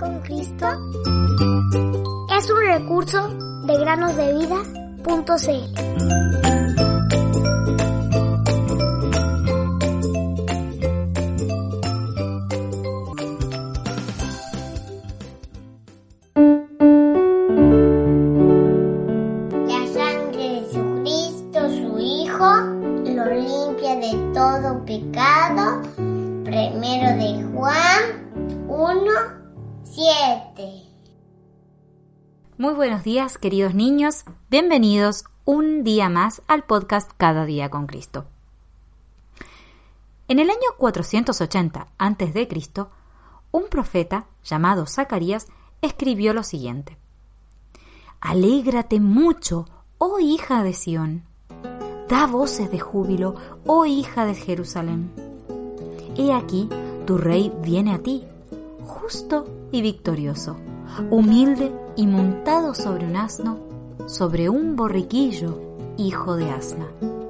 con Cristo es un recurso de granosdevida.cl. La sangre de Jesucristo, su Hijo, lo limpia de todo pecado. Primero de Juan 1, 7. Muy buenos días, queridos niños. Bienvenidos un día más al podcast Cada día con Cristo. En el año 480 a.C., un profeta llamado Zacarías escribió lo siguiente: Alégrate mucho, oh hija de Sión. Da voces de júbilo, oh hija de Jerusalén. He aquí, tu rey viene a ti, justo y victorioso, humilde y montado sobre un asno, sobre un borriquillo, hijo de asna.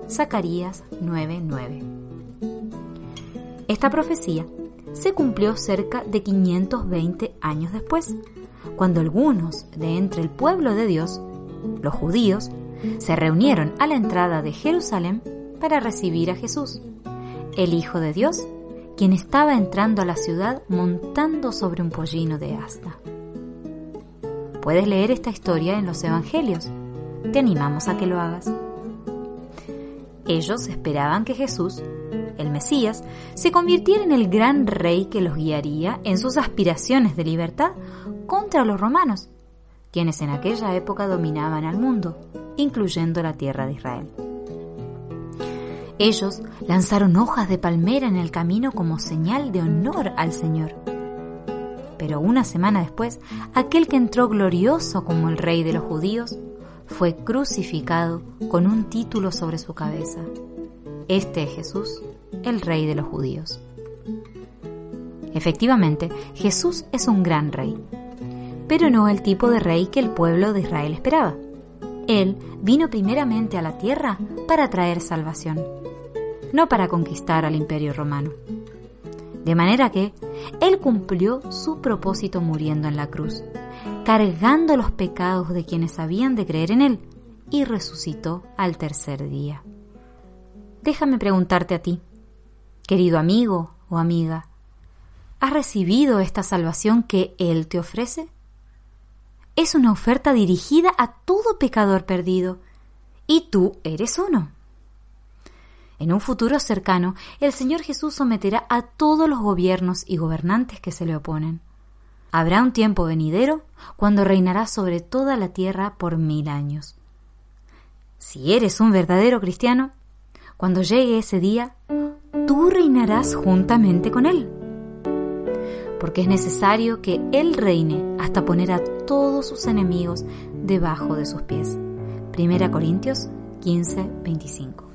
Zacarías 9:9. Esta profecía se cumplió cerca de 520 años después, cuando algunos de entre el pueblo de Dios, los judíos, se reunieron a la entrada de Jerusalén para recibir a Jesús, el Hijo de Dios, quien estaba entrando a la ciudad montando sobre un pollino de asna. Puedes leer esta historia en los Evangelios. Te animamos a que lo hagas. Ellos esperaban que Jesús, el Mesías, se convirtiera en el gran rey que los guiaría en sus aspiraciones de libertad contra los romanos, quienes en aquella época dominaban al mundo, incluyendo la tierra de Israel. Ellos lanzaron hojas de palmera en el camino como señal de honor al Señor. Pero una semana después, aquel que entró glorioso como el rey de los judíos fue crucificado con un título sobre su cabeza. Este es Jesús, el rey de los judíos. Efectivamente, Jesús es un gran rey, pero no el tipo de rey que el pueblo de Israel esperaba. Él vino primeramente a la tierra para traer salvación, no para conquistar al imperio romano. De manera que Él cumplió su propósito muriendo en la cruz, cargando los pecados de quienes habían de creer en Él, y resucitó al tercer día. Déjame preguntarte a ti, querido amigo o amiga, ¿has recibido esta salvación que Él te ofrece? Es una oferta dirigida a todo pecador perdido, y tú eres uno. En un futuro cercano, el Señor Jesús someterá a todos los gobiernos y gobernantes que se le oponen. Habrá un tiempo venidero cuando reinará sobre toda la tierra por mil años. Si eres un verdadero cristiano, cuando llegue ese día, tú reinarás juntamente con Él. Porque es necesario que Él reine hasta poner a todos sus enemigos debajo de sus pies. Primera Corintios 15, 25.